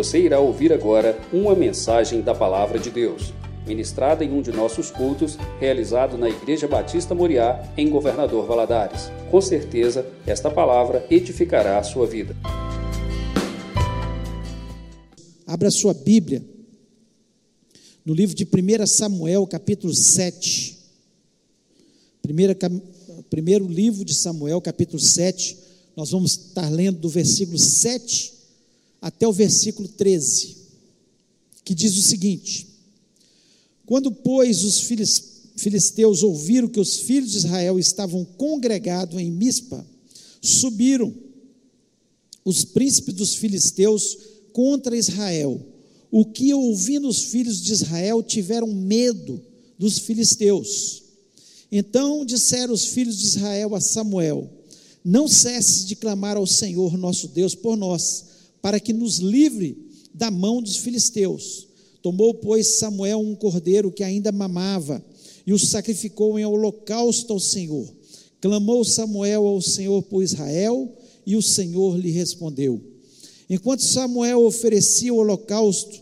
Você irá ouvir agora uma mensagem da Palavra de Deus, ministrada em um de nossos cultos, realizado na Igreja Batista Moriá, em Governador Valadares. Com certeza, esta palavra edificará a sua vida. Abra sua Bíblia no livro de 1 Samuel, capítulo 7. Primeira, primeiro livro de Samuel, capítulo 7. Nós vamos estar lendo do versículo 7 até o versículo 13, que diz o seguinte: Quando, pois, os filisteus ouviram que os filhos de Israel estavam congregados em Mispa, subiram os príncipes dos filisteus contra Israel. O que ouvindo os filhos de Israel tiveram medo dos filisteus. Então disseram os filhos de Israel a Samuel: Não cesses de clamar ao Senhor nosso Deus por nós para que nos livre da mão dos filisteus. Tomou, pois, Samuel um cordeiro que ainda mamava e o sacrificou em holocausto ao Senhor. Clamou Samuel ao Senhor por Israel e o Senhor lhe respondeu. Enquanto Samuel oferecia o holocausto,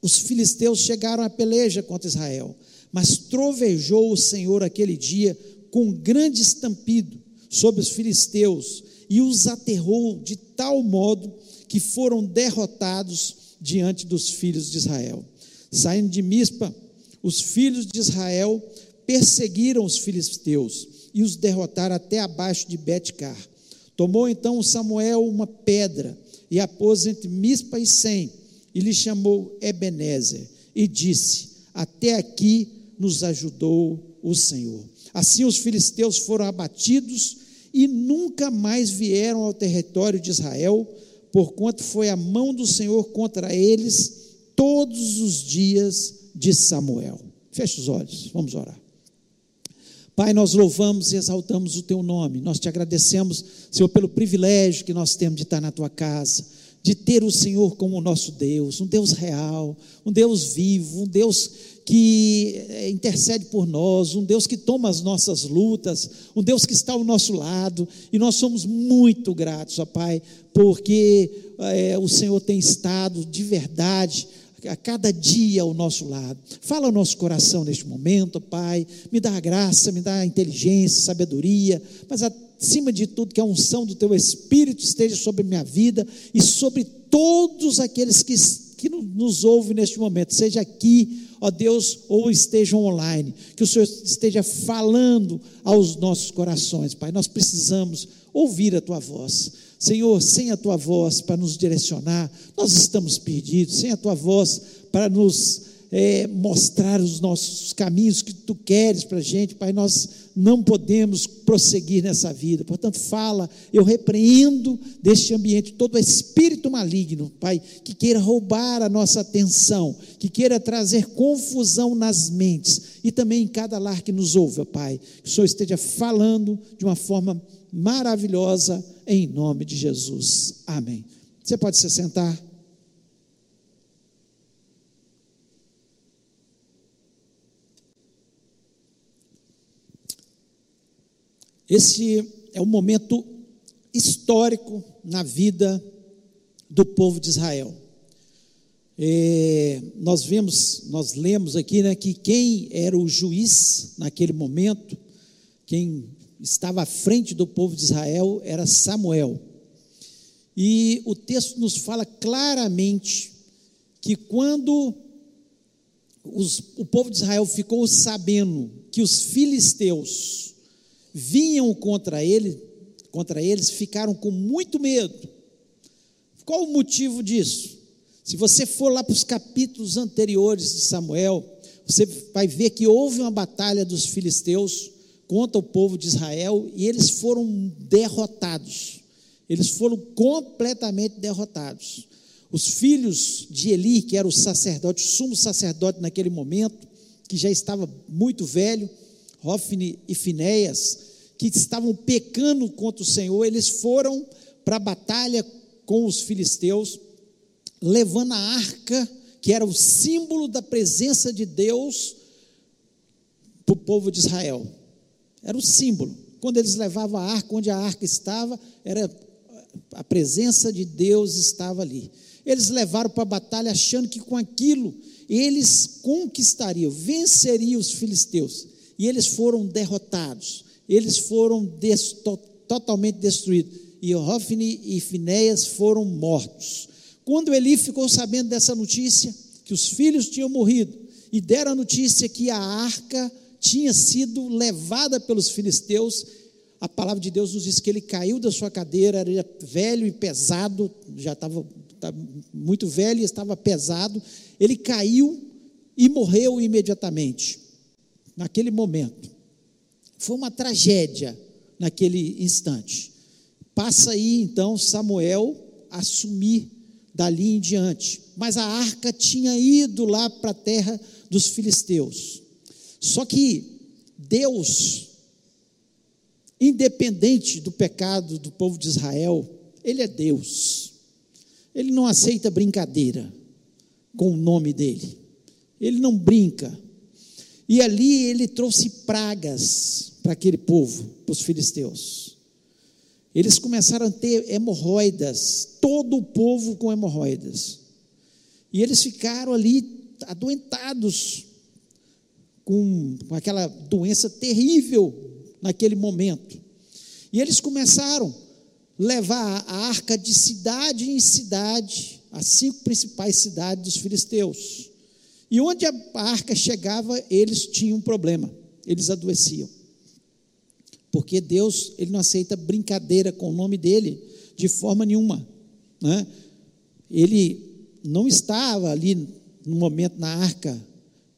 os filisteus chegaram à peleja contra Israel, mas trovejou o Senhor aquele dia com grande estampido sobre os filisteus e os aterrou de tal modo que foram derrotados diante dos filhos de Israel. Saindo de Mispa, os filhos de Israel perseguiram os filisteus e os derrotaram até abaixo de Betcar. Tomou então Samuel uma pedra e a pôs entre Mispa e Sem, e lhe chamou Ebenezer, e disse: Até aqui nos ajudou o Senhor. Assim os filisteus foram abatidos e nunca mais vieram ao território de Israel, porquanto foi a mão do Senhor contra eles todos os dias de Samuel. Feche os olhos, vamos orar. Pai, nós louvamos e exaltamos o teu nome. Nós te agradecemos, Senhor, pelo privilégio que nós temos de estar na tua casa, de ter o Senhor como nosso Deus, um Deus real, um Deus vivo, um Deus que eh, intercede por nós, um Deus que toma as nossas lutas, um Deus que está ao nosso lado, e nós somos muito gratos, ó Pai, porque é, o Senhor tem estado de verdade a cada dia ao nosso lado. Fala ao nosso coração neste momento, Pai. Me dá a graça, me dá a inteligência, sabedoria, mas acima de tudo, que a unção do Teu Espírito esteja sobre minha vida e sobre todos aqueles que, que nos ouvem neste momento, seja aqui ó Deus, ou estejam online, que o Senhor esteja falando aos nossos corações, Pai. Nós precisamos ouvir a tua voz. Senhor, sem a tua voz para nos direcionar, nós estamos perdidos, sem a tua voz para nos é, mostrar os nossos caminhos que tu queres para a gente, Pai, nós não podemos prosseguir nessa vida. Portanto, fala, eu repreendo deste ambiente todo espírito maligno, Pai, que queira roubar a nossa atenção, que queira trazer confusão nas mentes e também em cada lar que nos ouve, Pai. Que o Senhor esteja falando de uma forma maravilhosa, em nome de Jesus. Amém. Você pode se sentar. Esse é um momento histórico na vida do povo de Israel. É, nós vemos, nós lemos aqui né, que quem era o juiz naquele momento, quem estava à frente do povo de Israel era Samuel. E o texto nos fala claramente que quando os, o povo de Israel ficou sabendo que os filisteus vinham contra ele, contra eles, ficaram com muito medo. Qual o motivo disso? Se você for lá para os capítulos anteriores de Samuel, você vai ver que houve uma batalha dos filisteus contra o povo de Israel e eles foram derrotados. Eles foram completamente derrotados. Os filhos de Eli, que era o sacerdote, o sumo sacerdote naquele momento, que já estava muito velho, Hofni e Finéias, que estavam pecando contra o Senhor, eles foram para a batalha com os filisteus, levando a arca, que era o símbolo da presença de Deus para o povo de Israel. Era o símbolo. Quando eles levavam a arca, onde a arca estava, era a presença de Deus estava ali. Eles levaram para a batalha achando que com aquilo eles conquistariam, venceriam os filisteus. E eles foram derrotados, eles foram des, to, totalmente destruídos. E Hofni e Finéias foram mortos. Quando Eli ficou sabendo dessa notícia, que os filhos tinham morrido, e deram a notícia que a arca tinha sido levada pelos filisteus, a palavra de Deus nos diz que ele caiu da sua cadeira, era velho e pesado, já estava muito velho e estava pesado. Ele caiu e morreu imediatamente, naquele momento. Foi uma tragédia naquele instante. Passa aí então Samuel a assumir dali em diante. Mas a arca tinha ido lá para a terra dos filisteus. Só que Deus independente do pecado do povo de Israel, ele é Deus. Ele não aceita brincadeira com o nome dele. Ele não brinca. E ali ele trouxe pragas para aquele povo, para os filisteus. Eles começaram a ter hemorroidas, todo o povo com hemorroidas. E eles ficaram ali adoentados com, com aquela doença terrível naquele momento. E eles começaram a levar a arca de cidade em cidade, as cinco principais cidades dos filisteus. E onde a arca chegava, eles tinham um problema, eles adoeciam. Porque Deus, ele não aceita brincadeira com o nome dele de forma nenhuma. Né? Ele não estava ali no momento na arca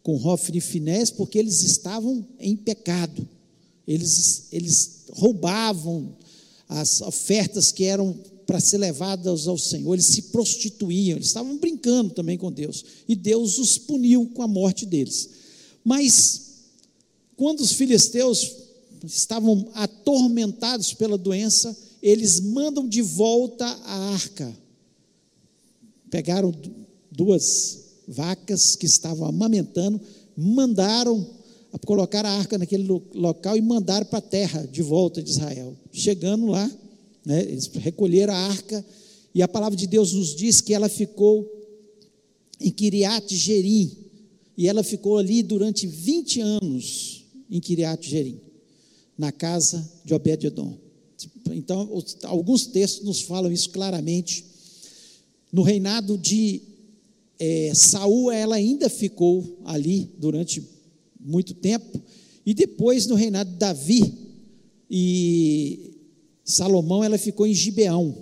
com Hofni e Finés, porque eles estavam em pecado. Eles, eles roubavam as ofertas que eram para ser levadas ao Senhor, eles se prostituíam, eles estavam brincando também com Deus, e Deus os puniu com a morte deles. Mas, quando os filisteus estavam atormentados pela doença, eles mandam de volta a arca. Pegaram duas vacas que estavam amamentando, mandaram colocar a arca naquele local e mandar para a terra de volta de Israel. Chegando lá, né, eles recolheram a arca e a palavra de Deus nos diz que ela ficou em Kiriat Jerim e ela ficou ali durante 20 anos em Kiriat Jerim, na casa de Obed-edom. Então, alguns textos nos falam isso claramente. No reinado de é, Saul, ela ainda ficou ali durante muito tempo. E depois, no reinado de Davi e Salomão, ela ficou em Gibeão.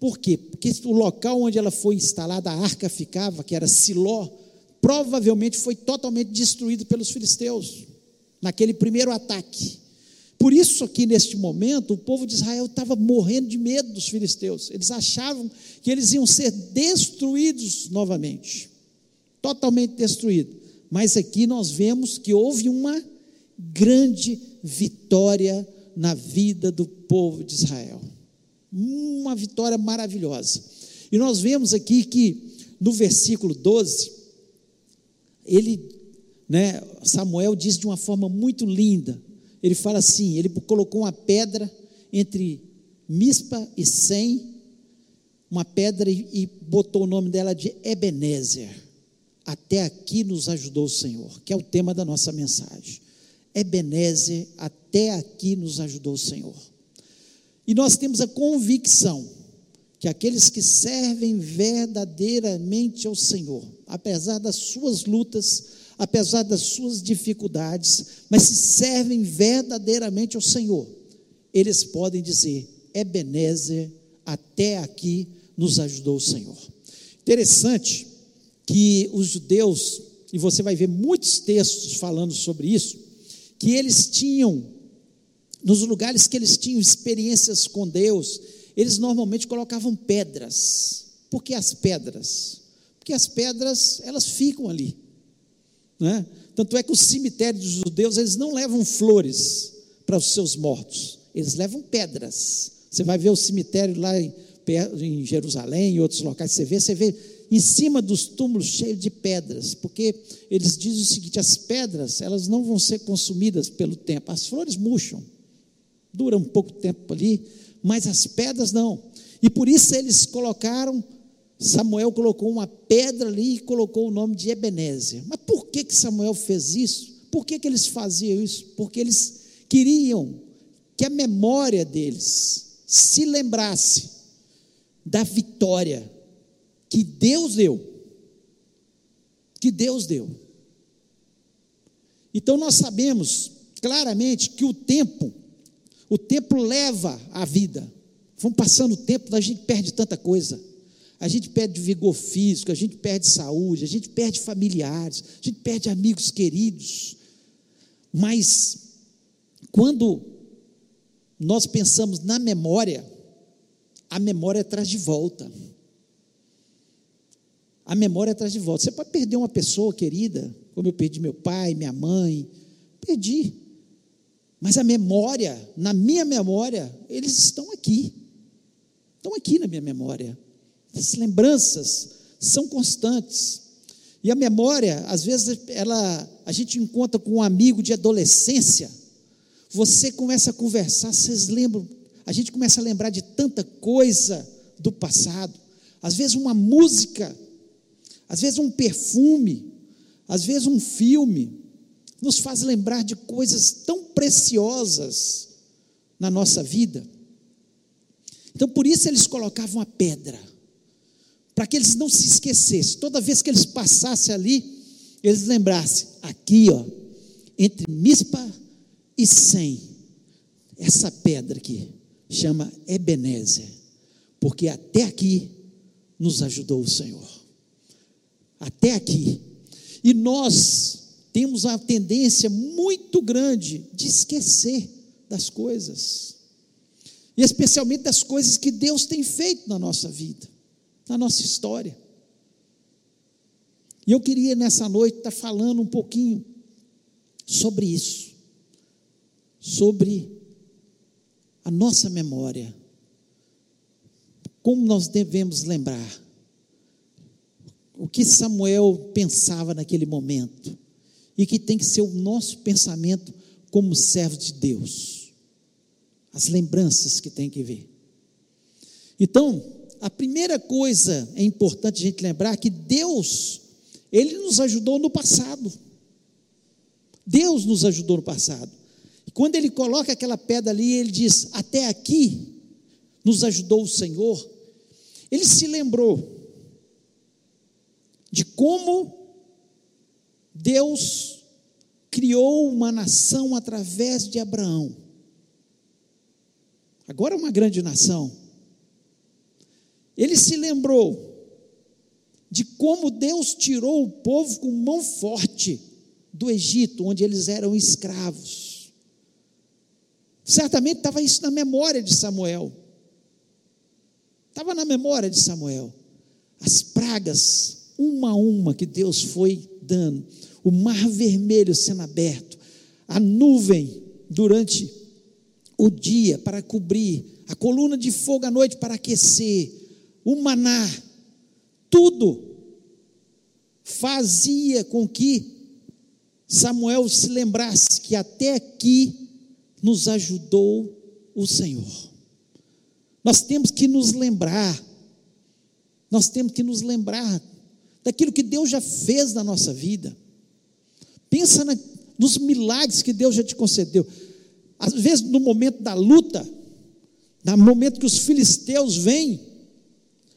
Por quê? Porque o local onde ela foi instalada, a arca ficava, que era Siló, provavelmente foi totalmente destruído pelos filisteus, naquele primeiro ataque. Por isso, aqui neste momento, o povo de Israel estava morrendo de medo dos filisteus. Eles achavam que eles iam ser destruídos novamente totalmente destruídos. Mas aqui nós vemos que houve uma grande vitória na vida do povo de Israel. Uma vitória maravilhosa. E nós vemos aqui que no versículo 12, ele, né, Samuel diz de uma forma muito linda. Ele fala assim: ele colocou uma pedra entre Mispa e Sem, uma pedra e, e botou o nome dela de Ebenezer até aqui nos ajudou o Senhor, que é o tema da nossa mensagem. Ebenezer, até aqui nos ajudou o Senhor. E nós temos a convicção que aqueles que servem verdadeiramente ao Senhor, apesar das suas lutas, apesar das suas dificuldades, mas se servem verdadeiramente ao Senhor, eles podem dizer: Ebenezer, até aqui nos ajudou o Senhor. Interessante que os judeus, e você vai ver muitos textos falando sobre isso, que eles tinham, nos lugares que eles tinham experiências com Deus, eles normalmente colocavam pedras. Por que as pedras? Porque as pedras, elas ficam ali. Né? Tanto é que os cemitérios dos judeus, eles não levam flores para os seus mortos, eles levam pedras. Você vai ver o cemitério lá em, em Jerusalém e outros locais, você vê, você vê em cima dos túmulos cheios de pedras, porque eles dizem o seguinte: as pedras elas não vão ser consumidas pelo tempo, as flores murcham, duram um pouco tempo ali, mas as pedras não. E por isso eles colocaram Samuel colocou uma pedra ali e colocou o nome de Ebenezer. Mas por que, que Samuel fez isso? Por que, que eles faziam isso? Porque eles queriam que a memória deles se lembrasse da vitória que Deus deu. Que Deus deu. Então nós sabemos claramente que o tempo, o tempo leva a vida. Vão passando o tempo, a gente perde tanta coisa. A gente perde vigor físico, a gente perde saúde, a gente perde familiares, a gente perde amigos queridos. Mas quando nós pensamos na memória, a memória traz de volta. A memória traz de volta. Você pode perder uma pessoa querida, como eu perdi meu pai, minha mãe, perdi. Mas a memória, na minha memória, eles estão aqui. Estão aqui na minha memória. As lembranças são constantes. E a memória, às vezes, ela, a gente encontra com um amigo de adolescência, você começa a conversar, vocês lembram, a gente começa a lembrar de tanta coisa do passado. Às vezes uma música, às vezes um perfume, às vezes um filme, nos faz lembrar de coisas tão preciosas na nossa vida. Então, por isso eles colocavam a pedra para que eles não se esquecessem. Toda vez que eles passassem ali, eles lembrassem: aqui, ó, entre Mispa e Sem, essa pedra aqui chama Ebenezer, porque até aqui nos ajudou o Senhor. Até aqui. E nós temos a tendência muito grande de esquecer das coisas, e especialmente das coisas que Deus tem feito na nossa vida na nossa história. E eu queria nessa noite estar falando um pouquinho sobre isso, sobre a nossa memória, como nós devemos lembrar? O que Samuel pensava naquele momento e que tem que ser o nosso pensamento como servo de Deus, as lembranças que tem que ver. Então, a primeira coisa é importante a gente lembrar que Deus, Ele nos ajudou no passado. Deus nos ajudou no passado. Quando Ele coloca aquela pedra ali, Ele diz: Até aqui nos ajudou o Senhor. Ele se lembrou de como Deus criou uma nação através de Abraão. Agora é uma grande nação ele se lembrou de como Deus tirou o povo com mão forte do Egito, onde eles eram escravos. Certamente estava isso na memória de Samuel. Estava na memória de Samuel. As pragas, uma a uma, que Deus foi dando. O mar vermelho sendo aberto. A nuvem durante o dia para cobrir. A coluna de fogo à noite para aquecer o maná, tudo fazia com que Samuel se lembrasse que até aqui nos ajudou o Senhor. Nós temos que nos lembrar, nós temos que nos lembrar daquilo que Deus já fez na nossa vida. Pensa na, nos milagres que Deus já te concedeu. Às vezes, no momento da luta, no momento que os filisteus vêm,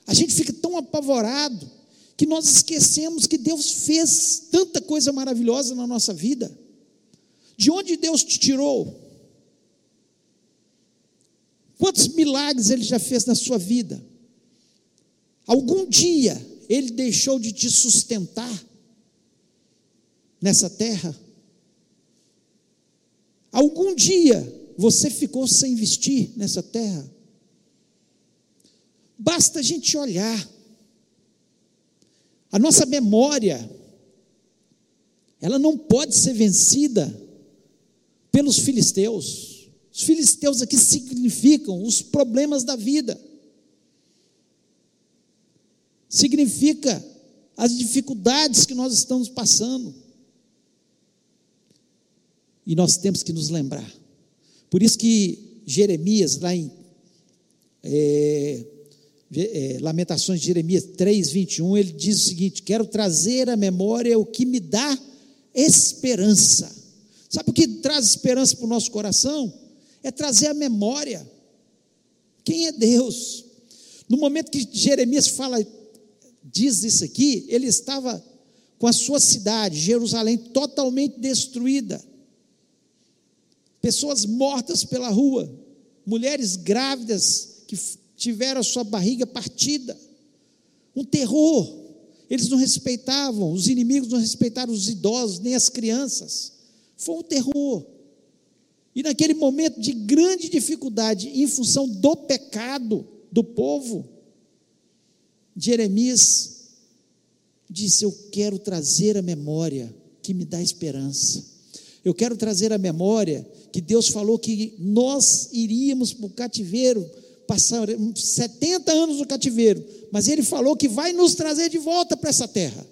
a gente fica tão apavorado que nós esquecemos que Deus fez tanta coisa maravilhosa na nossa vida. De onde Deus te tirou? Quantos milagres Ele já fez na sua vida? Algum dia Ele deixou de te sustentar nessa terra? Algum dia você ficou sem vestir nessa terra? Basta a gente olhar. A nossa memória, ela não pode ser vencida pelos filisteus. Os filisteus aqui significam os problemas da vida. Significa as dificuldades que nós estamos passando. E nós temos que nos lembrar. Por isso que Jeremias, lá em é, é, Lamentações de Jeremias 3, 21, ele diz o seguinte: Quero trazer à memória o que me dá esperança. Sabe o que traz esperança para o nosso coração? É trazer a memória. Quem é Deus? No momento que Jeremias fala, diz isso aqui, ele estava com a sua cidade, Jerusalém, totalmente destruída. Pessoas mortas pela rua, mulheres grávidas que tiveram a sua barriga partida. Um terror. Eles não respeitavam, os inimigos não respeitaram os idosos, nem as crianças. Foi um terror. E naquele momento de grande dificuldade, em função do pecado do povo, Jeremias disse: Eu quero trazer a memória que me dá esperança. Eu quero trazer a memória que Deus falou que nós iríamos para o cativeiro, passar 70 anos no cativeiro, mas Ele falou que vai nos trazer de volta para essa terra.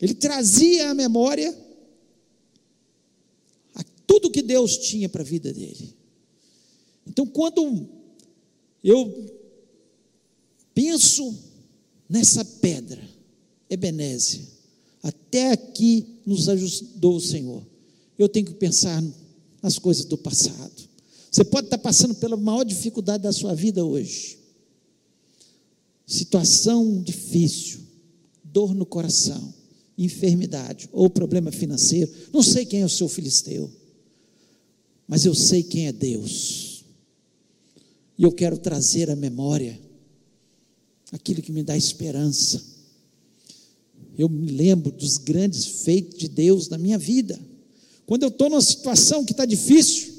Ele trazia a memória tudo que Deus tinha para a vida dele. Então, quando eu penso nessa pedra, Ebenezer, até aqui nos ajudou o Senhor. Eu tenho que pensar nas coisas do passado. Você pode estar passando pela maior dificuldade da sua vida hoje. Situação difícil, dor no coração, enfermidade ou problema financeiro. Não sei quem é o seu filisteu, mas eu sei quem é Deus. E eu quero trazer à memória aquilo que me dá esperança. Eu me lembro dos grandes feitos de Deus na minha vida. Quando eu estou numa situação que está difícil,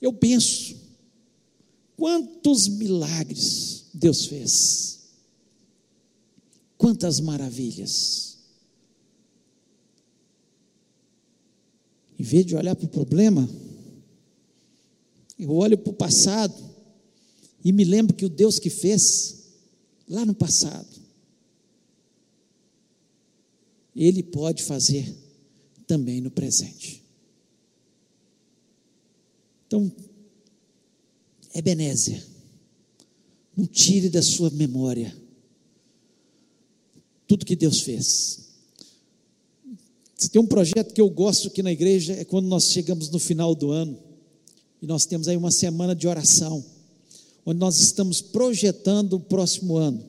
eu penso, quantos milagres Deus fez, quantas maravilhas. Em vez de olhar para o problema, eu olho para o passado e me lembro que o Deus que fez, lá no passado. Ele pode fazer também no presente. Então, Ebenezer, não tire da sua memória tudo que Deus fez. Se tem um projeto que eu gosto aqui na igreja, é quando nós chegamos no final do ano e nós temos aí uma semana de oração onde nós estamos projetando o próximo ano.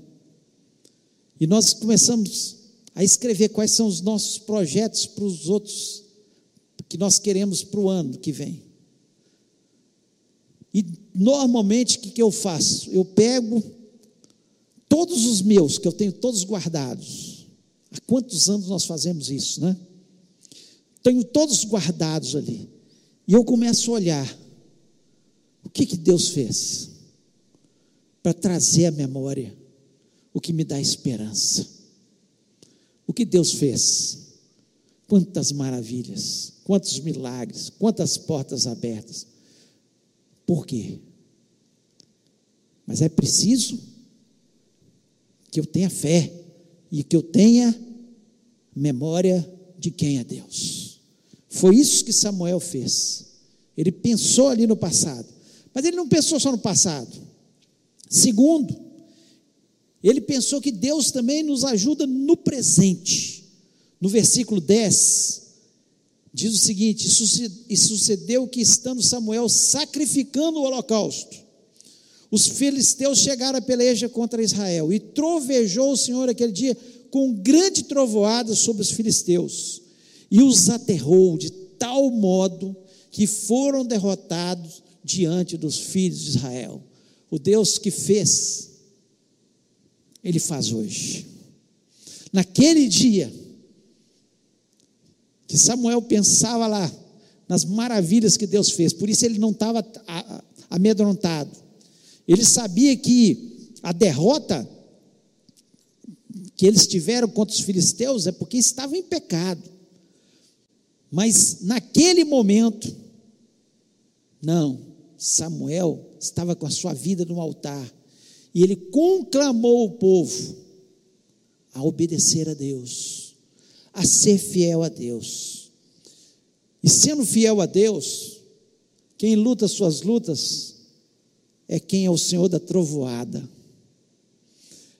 E nós começamos a escrever quais são os nossos projetos para os outros que nós queremos para o ano que vem. E normalmente o que, que eu faço? Eu pego todos os meus, que eu tenho todos guardados. Há quantos anos nós fazemos isso, né? Tenho todos guardados ali. E eu começo a olhar o que, que Deus fez para trazer à memória o que me dá esperança. O que Deus fez? Quantas maravilhas, quantos milagres, quantas portas abertas. Por quê? Mas é preciso que eu tenha fé e que eu tenha memória de quem é Deus. Foi isso que Samuel fez. Ele pensou ali no passado, mas ele não pensou só no passado. Segundo, ele pensou que Deus também nos ajuda no presente. No versículo 10, diz o seguinte: E sucedeu que, estando Samuel sacrificando o holocausto, os filisteus chegaram a peleja contra Israel, e trovejou o Senhor aquele dia com grande trovoada sobre os filisteus, e os aterrou de tal modo que foram derrotados diante dos filhos de Israel. O Deus que fez, Ele faz hoje. Naquele dia, que Samuel pensava lá nas maravilhas que Deus fez, por isso ele não estava amedrontado. Ele sabia que a derrota que eles tiveram contra os filisteus é porque estavam em pecado. Mas naquele momento, não, Samuel estava com a sua vida no altar e ele conclamou o povo a obedecer a Deus, a ser fiel a Deus. E sendo fiel a Deus, quem luta suas lutas é quem é o Senhor da trovoada.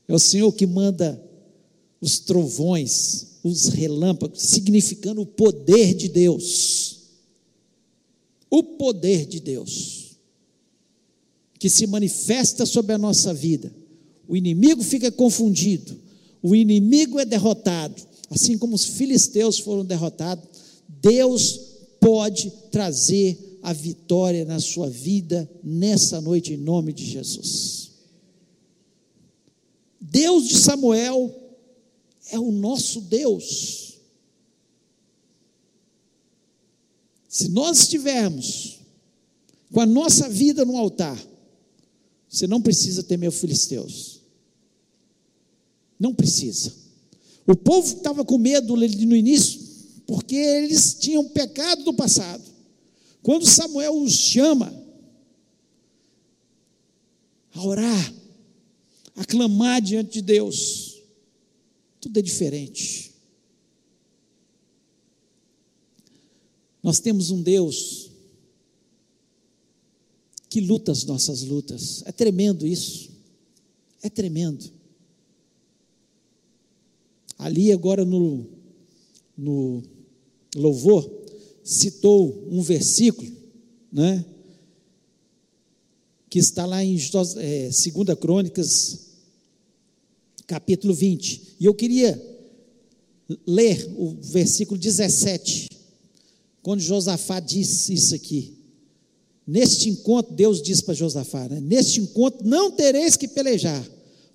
É o Senhor que manda os trovões, os relâmpagos, significando o poder de Deus. O poder de Deus que se manifesta sobre a nossa vida. O inimigo fica confundido, o inimigo é derrotado, assim como os filisteus foram derrotados. Deus pode trazer a vitória na sua vida nessa noite, em nome de Jesus. Deus de Samuel é o nosso Deus. Se nós estivermos com a nossa vida no altar, você não precisa temer os filisteus. Não precisa. O povo estava com medo no início, porque eles tinham pecado do passado. Quando Samuel os chama a orar, a clamar diante de Deus, tudo é diferente. Nós temos um Deus que luta as nossas lutas. É tremendo isso. É tremendo. Ali agora no, no louvor, citou um versículo, né? Que está lá em é, 2 Crônicas, capítulo 20. E eu queria ler o versículo 17, quando Josafá disse isso aqui. Neste encontro, Deus diz para Josafá: né? Neste encontro não tereis que pelejar,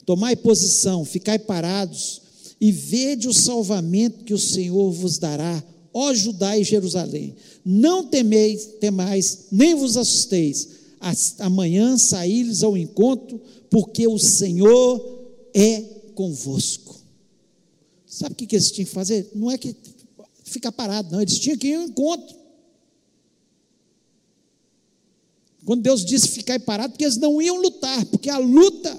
tomai posição, ficai parados e vede o salvamento que o Senhor vos dará ó Judá e Jerusalém, não temeis, temais, nem vos assusteis, amanhã saí-lhes ao encontro, porque o Senhor é convosco. Sabe o que eles tinham que fazer? Não é que ficar parado, não, eles tinham que ir ao encontro. Quando Deus disse ficar parado, porque eles não iam lutar, porque a luta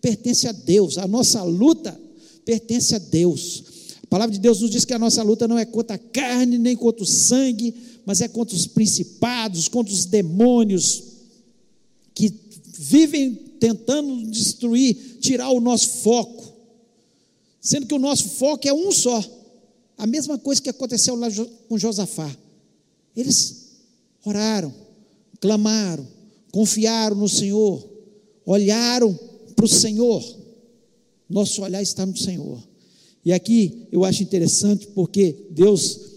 pertence a Deus, a nossa luta pertence a Deus palavra de Deus nos diz que a nossa luta não é contra a carne, nem contra o sangue, mas é contra os principados, contra os demônios que vivem tentando destruir, tirar o nosso foco, sendo que o nosso foco é um só. A mesma coisa que aconteceu lá com Josafá. Eles oraram, clamaram, confiaram no Senhor, olharam para o Senhor. Nosso olhar está no Senhor. E aqui eu acho interessante porque Deus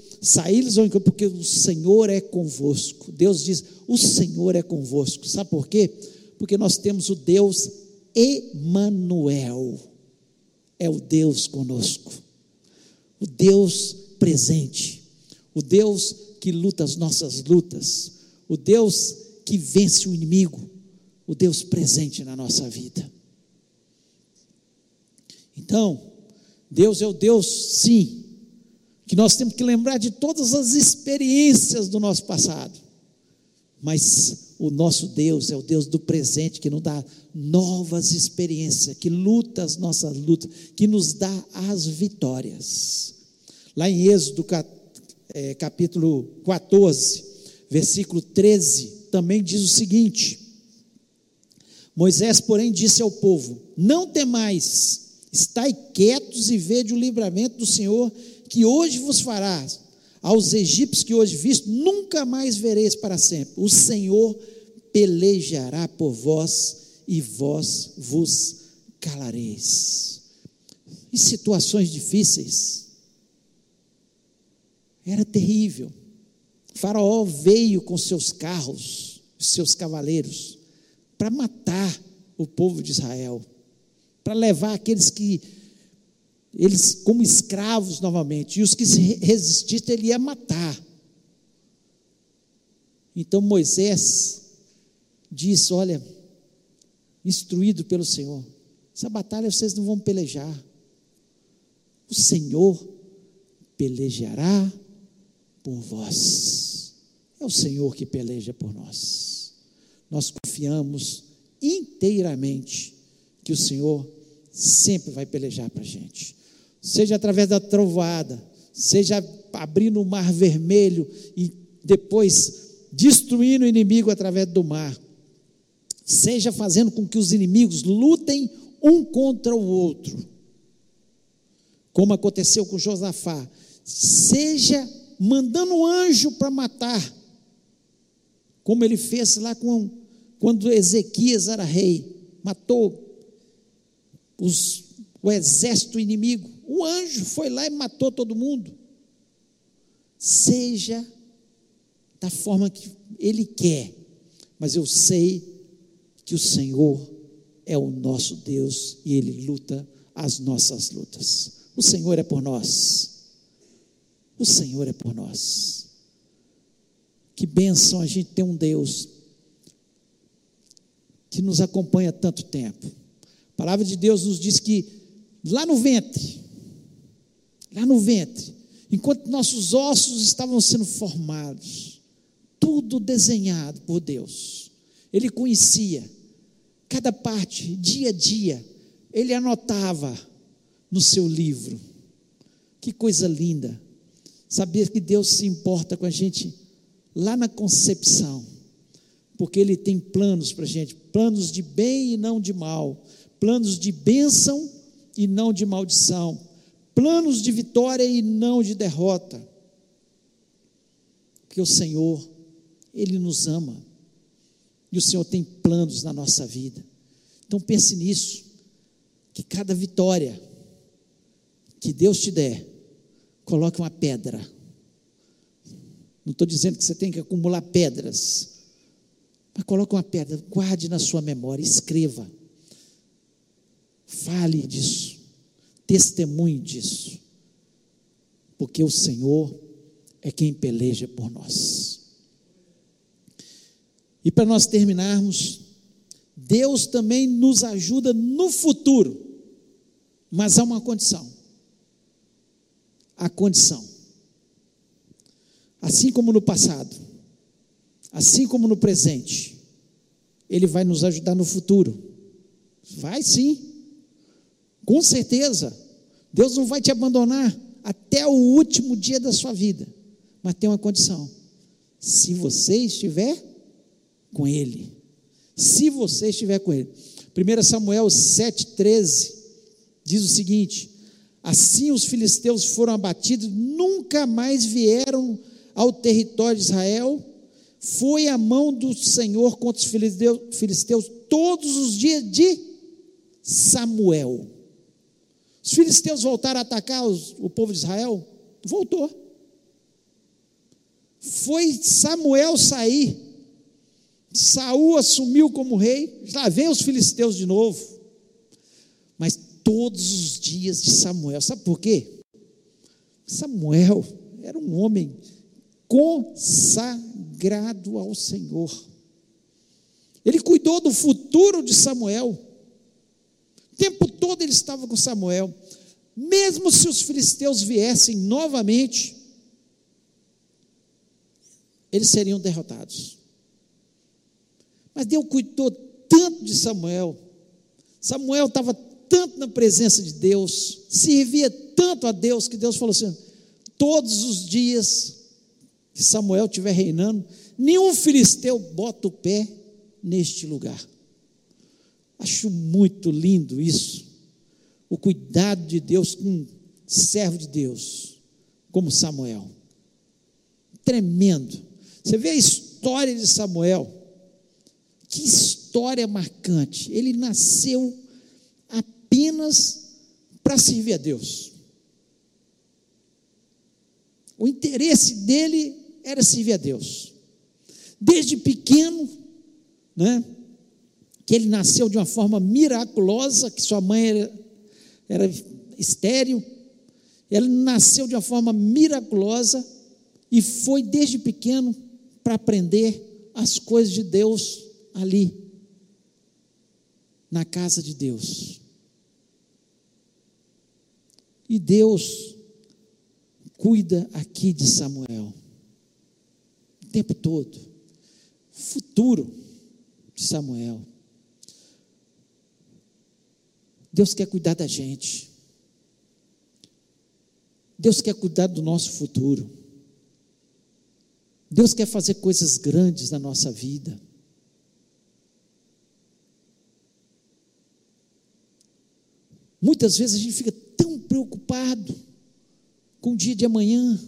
encontro porque o Senhor é convosco. Deus diz: "O Senhor é convosco". Sabe por quê? Porque nós temos o Deus Emanuel. É o Deus conosco. O Deus presente. O Deus que luta as nossas lutas. O Deus que vence o inimigo. O Deus presente na nossa vida. Então, Deus é o Deus, sim, que nós temos que lembrar de todas as experiências do nosso passado, mas o nosso Deus é o Deus do presente, que nos dá novas experiências, que luta as nossas lutas, que nos dá as vitórias. Lá em Êxodo é, capítulo 14, versículo 13, também diz o seguinte: Moisés, porém, disse ao povo: Não temais, Estai quietos e vede o livramento do Senhor que hoje vos fará. Aos egípcios que hoje visto, nunca mais vereis para sempre. O Senhor pelejará por vós e vós vos calareis. Em situações difíceis, era terrível. Faraó veio com seus carros, seus cavaleiros, para matar o povo de Israel para levar aqueles que eles como escravos novamente, e os que se resistissem ele ia matar. Então Moisés disse: Olha, instruído pelo Senhor, essa batalha vocês não vão pelejar, o Senhor pelejará por vós. É o Senhor que peleja por nós. Nós confiamos inteiramente que o Senhor sempre vai pelejar para a gente. Seja através da trovoada, seja abrindo o mar vermelho e depois destruindo o inimigo através do mar. seja fazendo com que os inimigos lutem um contra o outro, como aconteceu com Josafá, seja mandando um anjo para matar, como ele fez lá com, quando Ezequias era rei, matou os, o exército inimigo. O anjo foi lá e matou todo mundo. Seja da forma que ele quer, mas eu sei que o Senhor é o nosso Deus e ele luta as nossas lutas. O Senhor é por nós. O Senhor é por nós. Que bênção a gente ter um Deus que nos acompanha tanto tempo. A palavra de Deus nos diz que lá no ventre, lá no ventre, enquanto nossos ossos estavam sendo formados, tudo desenhado por Deus. Ele conhecia cada parte, dia a dia, ele anotava no seu livro. Que coisa linda. Saber que Deus se importa com a gente lá na concepção, porque Ele tem planos para a gente, planos de bem e não de mal, planos de bênção e não de maldição, planos de vitória e não de derrota. Porque o Senhor, Ele nos ama, e o Senhor tem planos na nossa vida. Então pense nisso, que cada vitória que Deus te der, coloque uma pedra. Não estou dizendo que você tem que acumular pedras, mas coloque uma pedra, guarde na sua memória, escreva. Fale disso, testemunhe disso, porque o Senhor é quem peleja por nós. E para nós terminarmos, Deus também nos ajuda no futuro, mas há uma condição a condição. Assim como no passado, assim como no presente, Ele vai nos ajudar no futuro. Vai sim, com certeza. Deus não vai te abandonar até o último dia da sua vida, mas tem uma condição: se você estiver com Ele. Se você estiver com Ele. 1 Samuel 7,13 diz o seguinte: Assim os filisteus foram abatidos, nunca mais vieram ao território de Israel. Foi a mão do Senhor contra os filisteus, todos os dias de Samuel. Os filisteus voltaram a atacar os, o povo de Israel? Voltou. Foi Samuel sair. Saul assumiu como rei. Já vem os filisteus de novo. Mas todos os dias de Samuel. Sabe por quê? Samuel era um homem consagrado ao Senhor. Ele cuidou do futuro de Samuel. O tempo todo ele estava com Samuel. Mesmo se os filisteus viessem novamente, eles seriam derrotados. Mas Deus cuidou tanto de Samuel. Samuel estava tanto na presença de Deus, servia tanto a Deus, que Deus falou assim: todos os dias que Samuel estiver reinando, nenhum filisteu bota o pé neste lugar. Acho muito lindo isso, o cuidado de Deus com um servo de Deus, como Samuel. Tremendo. Você vê a história de Samuel, que história marcante. Ele nasceu apenas para servir a Deus. O interesse dele era servir a Deus. Desde pequeno, né, que ele nasceu de uma forma miraculosa, que sua mãe era, era estéril, ele nasceu de uma forma miraculosa e foi desde pequeno para aprender as coisas de Deus ali, na casa de Deus. E Deus cuida aqui de Samuel tempo todo. Futuro de Samuel. Deus quer cuidar da gente. Deus quer cuidar do nosso futuro. Deus quer fazer coisas grandes na nossa vida. Muitas vezes a gente fica tão preocupado com o dia de amanhã.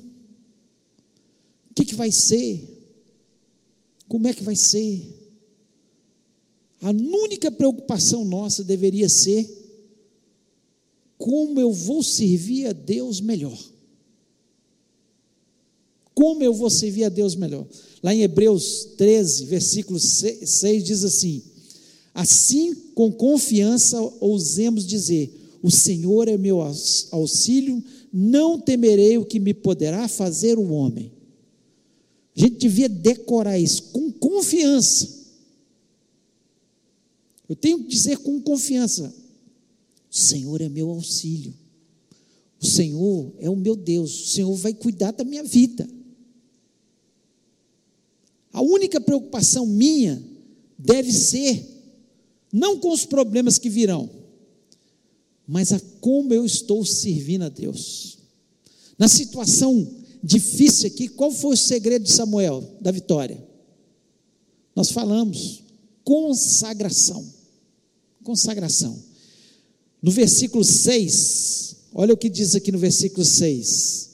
O que, que vai ser? Como é que vai ser? A única preocupação nossa deveria ser como eu vou servir a Deus melhor. Como eu vou servir a Deus melhor? Lá em Hebreus 13, versículo 6, diz assim: Assim, com confiança, ousemos dizer: O Senhor é meu auxílio, não temerei o que me poderá fazer o homem. A gente devia decorar isso com confiança. Eu tenho que dizer com confiança: o Senhor é meu auxílio. O Senhor é o meu Deus. O Senhor vai cuidar da minha vida. A única preocupação minha deve ser não com os problemas que virão, mas a como eu estou servindo a Deus. Na situação difícil aqui, qual foi o segredo de Samuel da vitória? Nós falamos consagração. Consagração. No versículo 6, olha o que diz aqui no versículo 6.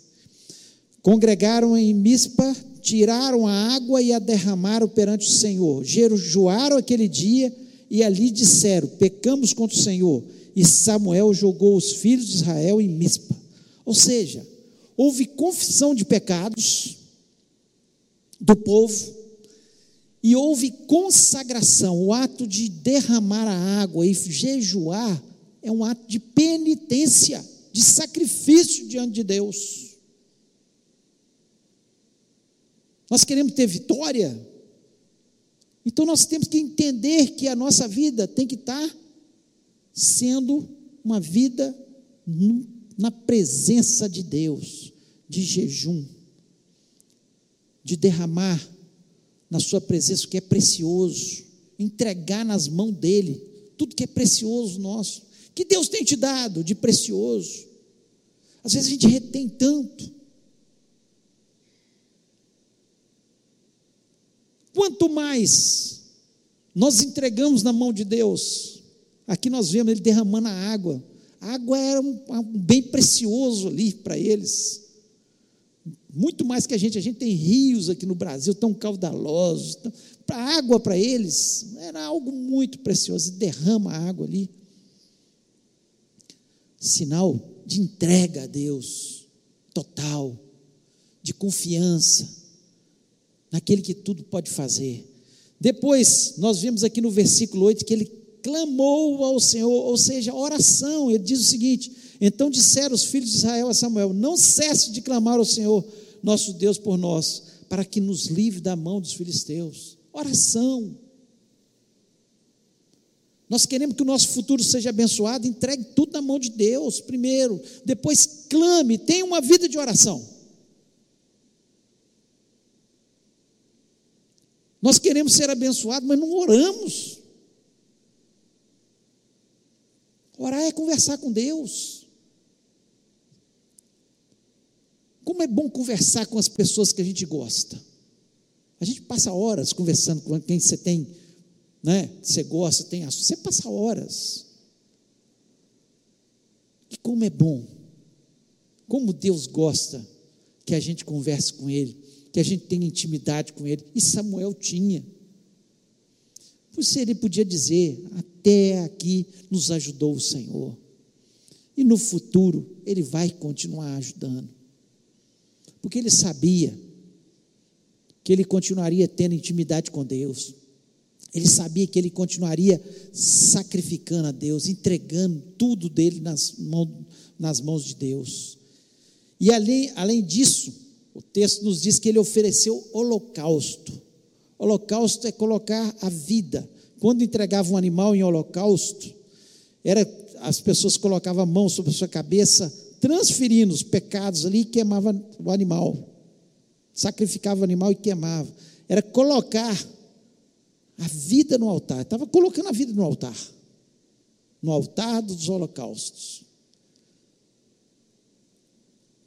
Congregaram em Mispa, tiraram a água e a derramaram perante o Senhor. Jejuaram aquele dia e ali disseram: Pecamos contra o Senhor. E Samuel jogou os filhos de Israel em Mispa. Ou seja, houve confissão de pecados do povo e houve consagração, o ato de derramar a água e jejuar é um ato de penitência, de sacrifício diante de Deus. Nós queremos ter vitória, então nós temos que entender que a nossa vida tem que estar sendo uma vida na presença de Deus, de jejum, de derramar na Sua presença o que é precioso, entregar nas mãos dEle tudo que é precioso nosso que Deus tem te dado de precioso. Às vezes a gente retém tanto. Quanto mais nós entregamos na mão de Deus, aqui nós vemos ele derramando a água. A água era um, um bem precioso ali para eles. Muito mais que a gente, a gente tem rios aqui no Brasil tão caudalosos. Para água para eles era algo muito precioso. Derrama a água ali sinal de entrega a Deus, total, de confiança naquele que tudo pode fazer. Depois, nós vemos aqui no versículo 8 que ele clamou ao Senhor, ou seja, oração. Ele diz o seguinte: Então disseram os filhos de Israel a Samuel: Não cesse de clamar ao Senhor, nosso Deus, por nós, para que nos livre da mão dos filisteus. Oração. Nós queremos que o nosso futuro seja abençoado, entregue tudo na mão de Deus primeiro, depois clame, tenha uma vida de oração. Nós queremos ser abençoados, mas não oramos. Orar é conversar com Deus. Como é bom conversar com as pessoas que a gente gosta. A gente passa horas conversando com quem você tem né? Você gosta, tem assunto, você passa horas. E como é bom, como Deus gosta que a gente converse com Ele, que a gente tenha intimidade com Ele. E Samuel tinha. Por isso ele podia dizer: até aqui nos ajudou o Senhor. E no futuro ele vai continuar ajudando. Porque ele sabia que ele continuaria tendo intimidade com Deus. Ele sabia que ele continuaria sacrificando a Deus, entregando tudo dele nas mãos, nas mãos de Deus. E além, além disso, o texto nos diz que ele ofereceu holocausto. Holocausto é colocar a vida. Quando entregava um animal em holocausto, era as pessoas colocavam a mão sobre a sua cabeça, transferindo os pecados ali e queimava o animal. Sacrificava o animal e queimava. Era colocar a vida no altar. Estava colocando a vida no altar. No altar dos holocaustos.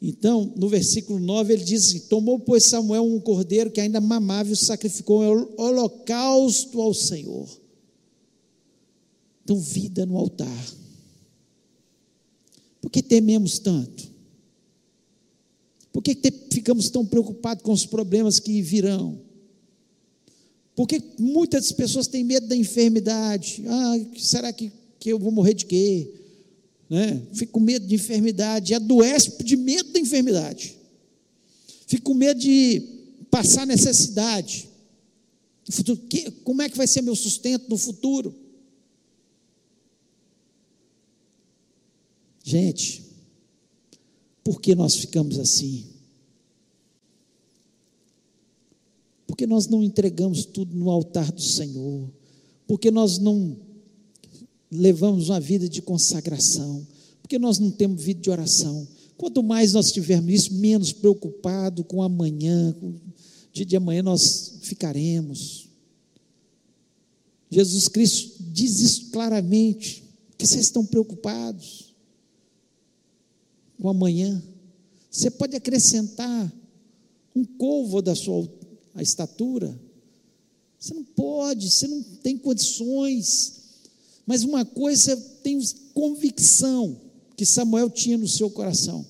Então, no versículo 9, ele diz assim: Tomou, pois, Samuel um cordeiro que ainda mamava e o sacrificou em holocausto ao Senhor. Então, vida no altar. Por que tememos tanto? Por que ficamos tão preocupados com os problemas que virão? Por que muitas pessoas têm medo da enfermidade? Ah, será que, que eu vou morrer de quê? Né? Fico com medo de enfermidade, adoece de medo da enfermidade. Fico com medo de passar necessidade. Futuro, que, como é que vai ser meu sustento no futuro? Gente, por que nós ficamos assim? Porque nós não entregamos tudo no altar do Senhor, porque nós não levamos uma vida de consagração, porque nós não temos vida de oração. Quanto mais nós tivermos isso, menos preocupado com amanhã, com o dia de amanhã nós ficaremos. Jesus Cristo diz isso claramente, que vocês estão preocupados com amanhã. Você pode acrescentar um covo da sua a estatura. Você não pode, você não tem condições. Mas uma coisa tem convicção que Samuel tinha no seu coração.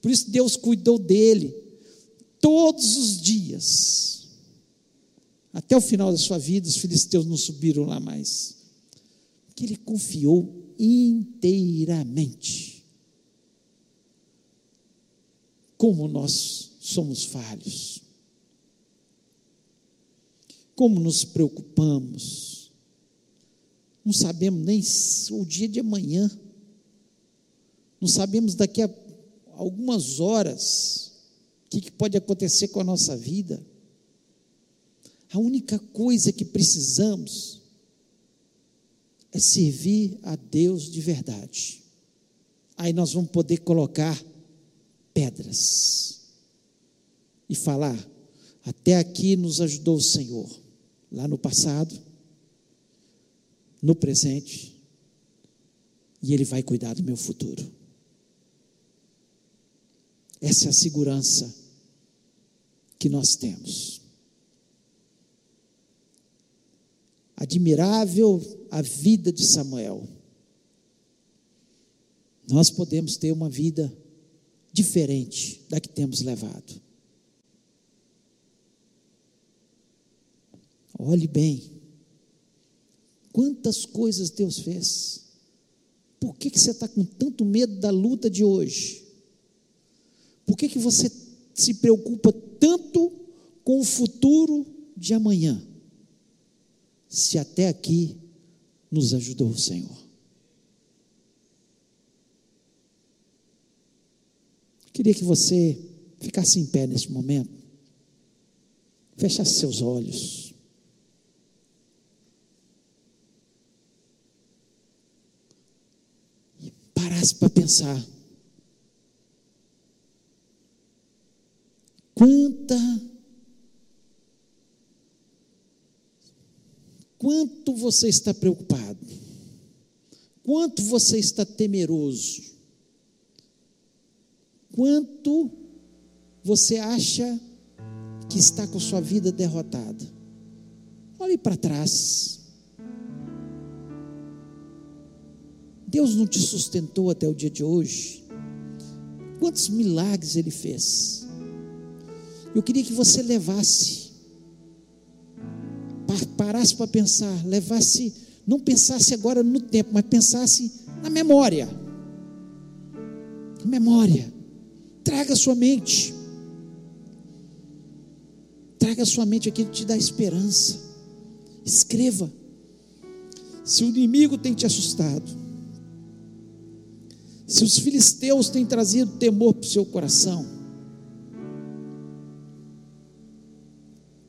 Por isso Deus cuidou dele todos os dias. Até o final da sua vida, os filisteus não subiram lá mais. Que ele confiou inteiramente. Como nós somos falhos. Como nos preocupamos. Não sabemos nem o dia de amanhã. Não sabemos daqui a algumas horas o que, que pode acontecer com a nossa vida. A única coisa que precisamos é servir a Deus de verdade. Aí nós vamos poder colocar pedras e falar: até aqui nos ajudou o Senhor, lá no passado, no presente, e Ele vai cuidar do meu futuro. Essa é a segurança que nós temos. Admirável a vida de Samuel. Nós podemos ter uma vida diferente da que temos levado. Olhe bem, quantas coisas Deus fez. Por que, que você está com tanto medo da luta de hoje? Por que, que você se preocupa tanto com o futuro de amanhã? Se até aqui nos ajudou o Senhor. Queria que você ficasse em pé neste momento, fechasse seus olhos. E parasse para pensar. Quanta quanto você está preocupado, quanto você está temeroso, quanto você acha que está com sua vida derrotada. Olhe para trás. Deus não te sustentou até o dia de hoje. Quantos milagres Ele fez. Eu queria que você levasse, parasse para pensar, levasse, não pensasse agora no tempo, mas pensasse na memória. memória. Traga a sua mente. Traga a sua mente aquilo que te dá esperança. Escreva. Se o inimigo tem te assustado, se os filisteus têm trazido temor para o seu coração,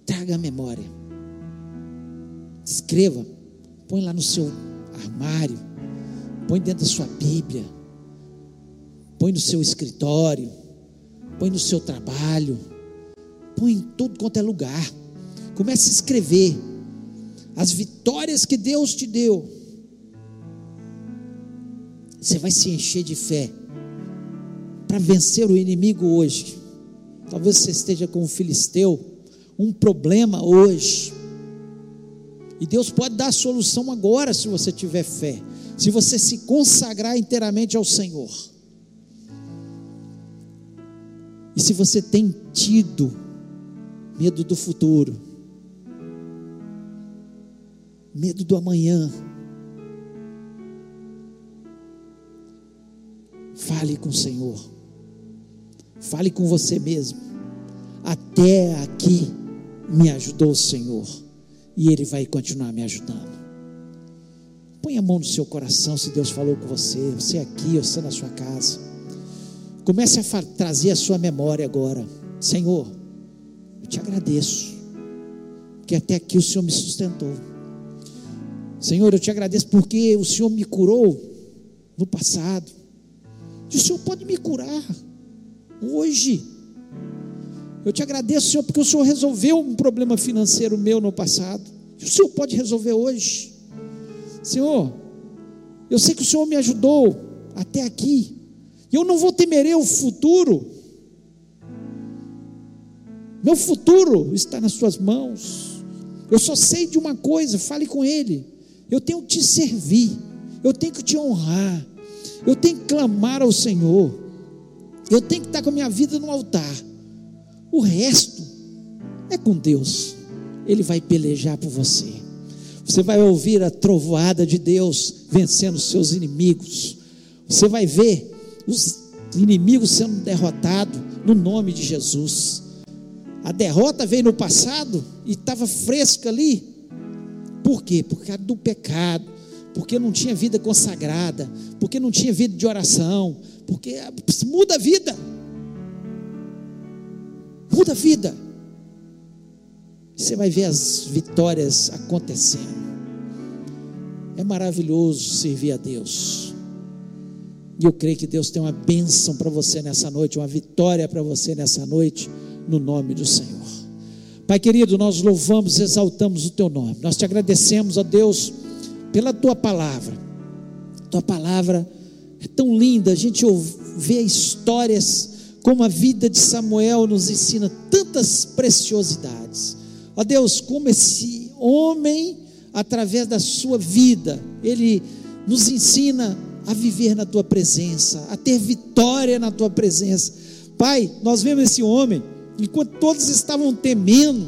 traga a memória. Escreva, põe lá no seu armário, põe dentro da sua Bíblia, põe no seu escritório põe no seu trabalho, põe em tudo quanto é lugar. Comece a escrever as vitórias que Deus te deu. Você vai se encher de fé para vencer o inimigo hoje. Talvez você esteja com um filisteu, um problema hoje. E Deus pode dar a solução agora se você tiver fé, se você se consagrar inteiramente ao Senhor. Se você tem tido medo do futuro, medo do amanhã, fale com o Senhor, fale com você mesmo. Até aqui me ajudou o Senhor e Ele vai continuar me ajudando. Põe a mão no seu coração se Deus falou com você, você aqui, você na sua casa. Comece a trazer a sua memória agora. Senhor, eu te agradeço, porque até aqui o Senhor me sustentou. Senhor, eu te agradeço porque o Senhor me curou no passado. E o Senhor pode me curar hoje. Eu te agradeço, Senhor, porque o Senhor resolveu um problema financeiro meu no passado. E o Senhor pode resolver hoje. Senhor, eu sei que o Senhor me ajudou até aqui, eu não vou temer o futuro. Meu futuro está nas tuas mãos. Eu só sei de uma coisa, fale com Ele. Eu tenho que te servir, eu tenho que te honrar, eu tenho que clamar ao Senhor, eu tenho que estar com a minha vida no altar. O resto é com Deus, Ele vai pelejar por você. Você vai ouvir a trovoada de Deus vencendo os seus inimigos. Você vai ver os inimigos sendo derrotados no nome de Jesus. A derrota veio no passado e estava fresca ali. Por quê? Por causa do pecado, porque não tinha vida consagrada, porque não tinha vida de oração, porque muda a vida. Muda a vida. Você vai ver as vitórias acontecendo. É maravilhoso servir a Deus. E eu creio que Deus tem uma bênção para você nessa noite, uma vitória para você nessa noite, no nome do Senhor. Pai querido, nós louvamos, exaltamos o teu nome. Nós te agradecemos, ó Deus, pela tua palavra. Tua palavra é tão linda, a gente vê histórias como a vida de Samuel nos ensina tantas preciosidades. Ó Deus, como esse homem, através da sua vida, ele nos ensina a viver na tua presença, a ter vitória na tua presença. Pai, nós vemos esse homem, enquanto todos estavam temendo,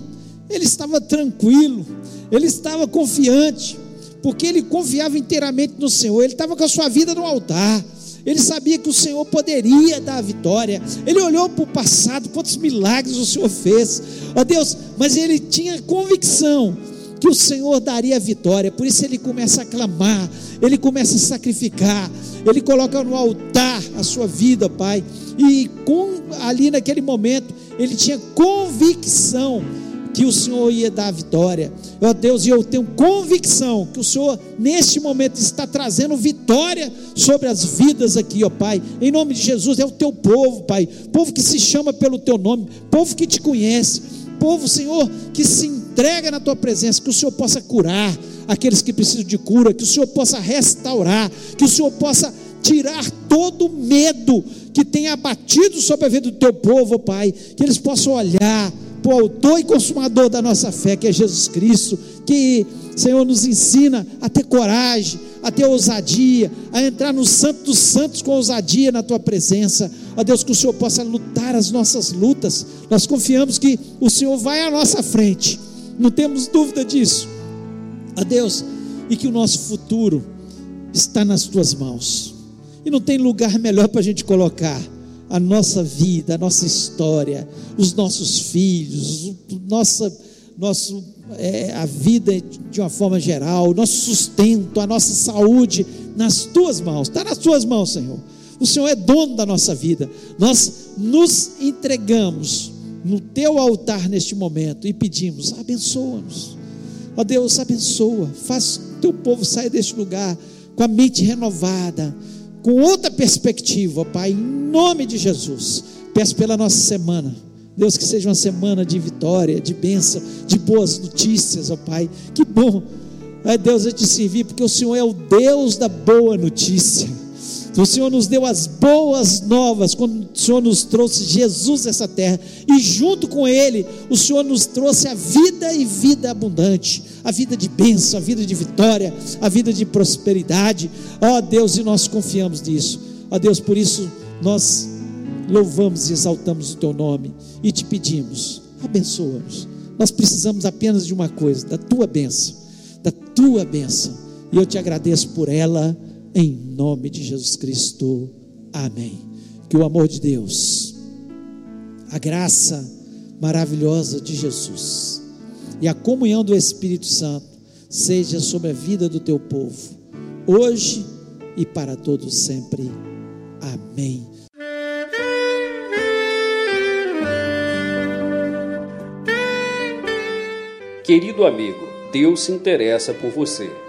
ele estava tranquilo, ele estava confiante, porque ele confiava inteiramente no Senhor, ele estava com a sua vida no altar. Ele sabia que o Senhor poderia dar a vitória. Ele olhou para o passado, quantos milagres o Senhor fez. Ó Deus, mas ele tinha convicção que o Senhor daria a vitória. Por isso ele começa a clamar, ele começa a sacrificar, ele coloca no altar a sua vida, Pai. E com, ali naquele momento, ele tinha convicção que o Senhor ia dar a vitória. Ó Deus, e eu tenho convicção que o Senhor, neste momento, está trazendo vitória sobre as vidas aqui, ó Pai. Em nome de Jesus, é o teu povo, Pai. Povo que se chama pelo teu nome, povo que te conhece, povo, Senhor, que se entrega na tua presença, que o Senhor possa curar aqueles que precisam de cura, que o Senhor possa restaurar, que o Senhor possa tirar todo o medo que tem abatido sobre a vida do teu povo, Pai, que eles possam olhar para o autor e consumador da nossa fé, que é Jesus Cristo, que, Senhor, nos ensina a ter coragem, a ter ousadia, a entrar no Santo dos Santos com ousadia na tua presença. Ó Deus, que o Senhor possa lutar as nossas lutas. Nós confiamos que o Senhor vai à nossa frente, não temos dúvida disso. Ó Deus, e que o nosso futuro está nas tuas mãos. E não tem lugar melhor para a gente colocar a nossa vida, a nossa história, os nossos filhos, nossa, nosso, é, a vida de uma forma geral, o nosso sustento, a nossa saúde nas tuas mãos, está nas tuas mãos, Senhor. O Senhor é dono da nossa vida. Nós nos entregamos no teu altar neste momento e pedimos: abençoa-nos. Ó Deus, abençoa, faz teu povo sair deste lugar com a mente renovada, com outra perspectiva, Pai, em nome de Jesus. Peço pela nossa semana. Deus, que seja uma semana de vitória, de bênção, de boas notícias, ó Pai. Que bom, é Deus, eu te servir, porque o Senhor é o Deus da boa notícia. O Senhor nos deu as boas novas quando o Senhor nos trouxe Jesus a essa terra, e junto com Ele, o Senhor nos trouxe a vida e vida abundante, a vida de bênção, a vida de vitória, a vida de prosperidade. Ó Deus, e nós confiamos nisso. Ó Deus, por isso nós louvamos e exaltamos o teu nome e te pedimos, abençoa-nos. Nós precisamos apenas de uma coisa, da tua bênção, da tua bênção. E eu te agradeço por ela, em nome de Jesus Cristo. Amém. Que o amor de Deus, a graça maravilhosa de Jesus e a comunhão do Espírito Santo seja sobre a vida do teu povo, hoje e para todos sempre. Amém. Querido amigo, Deus se interessa por você.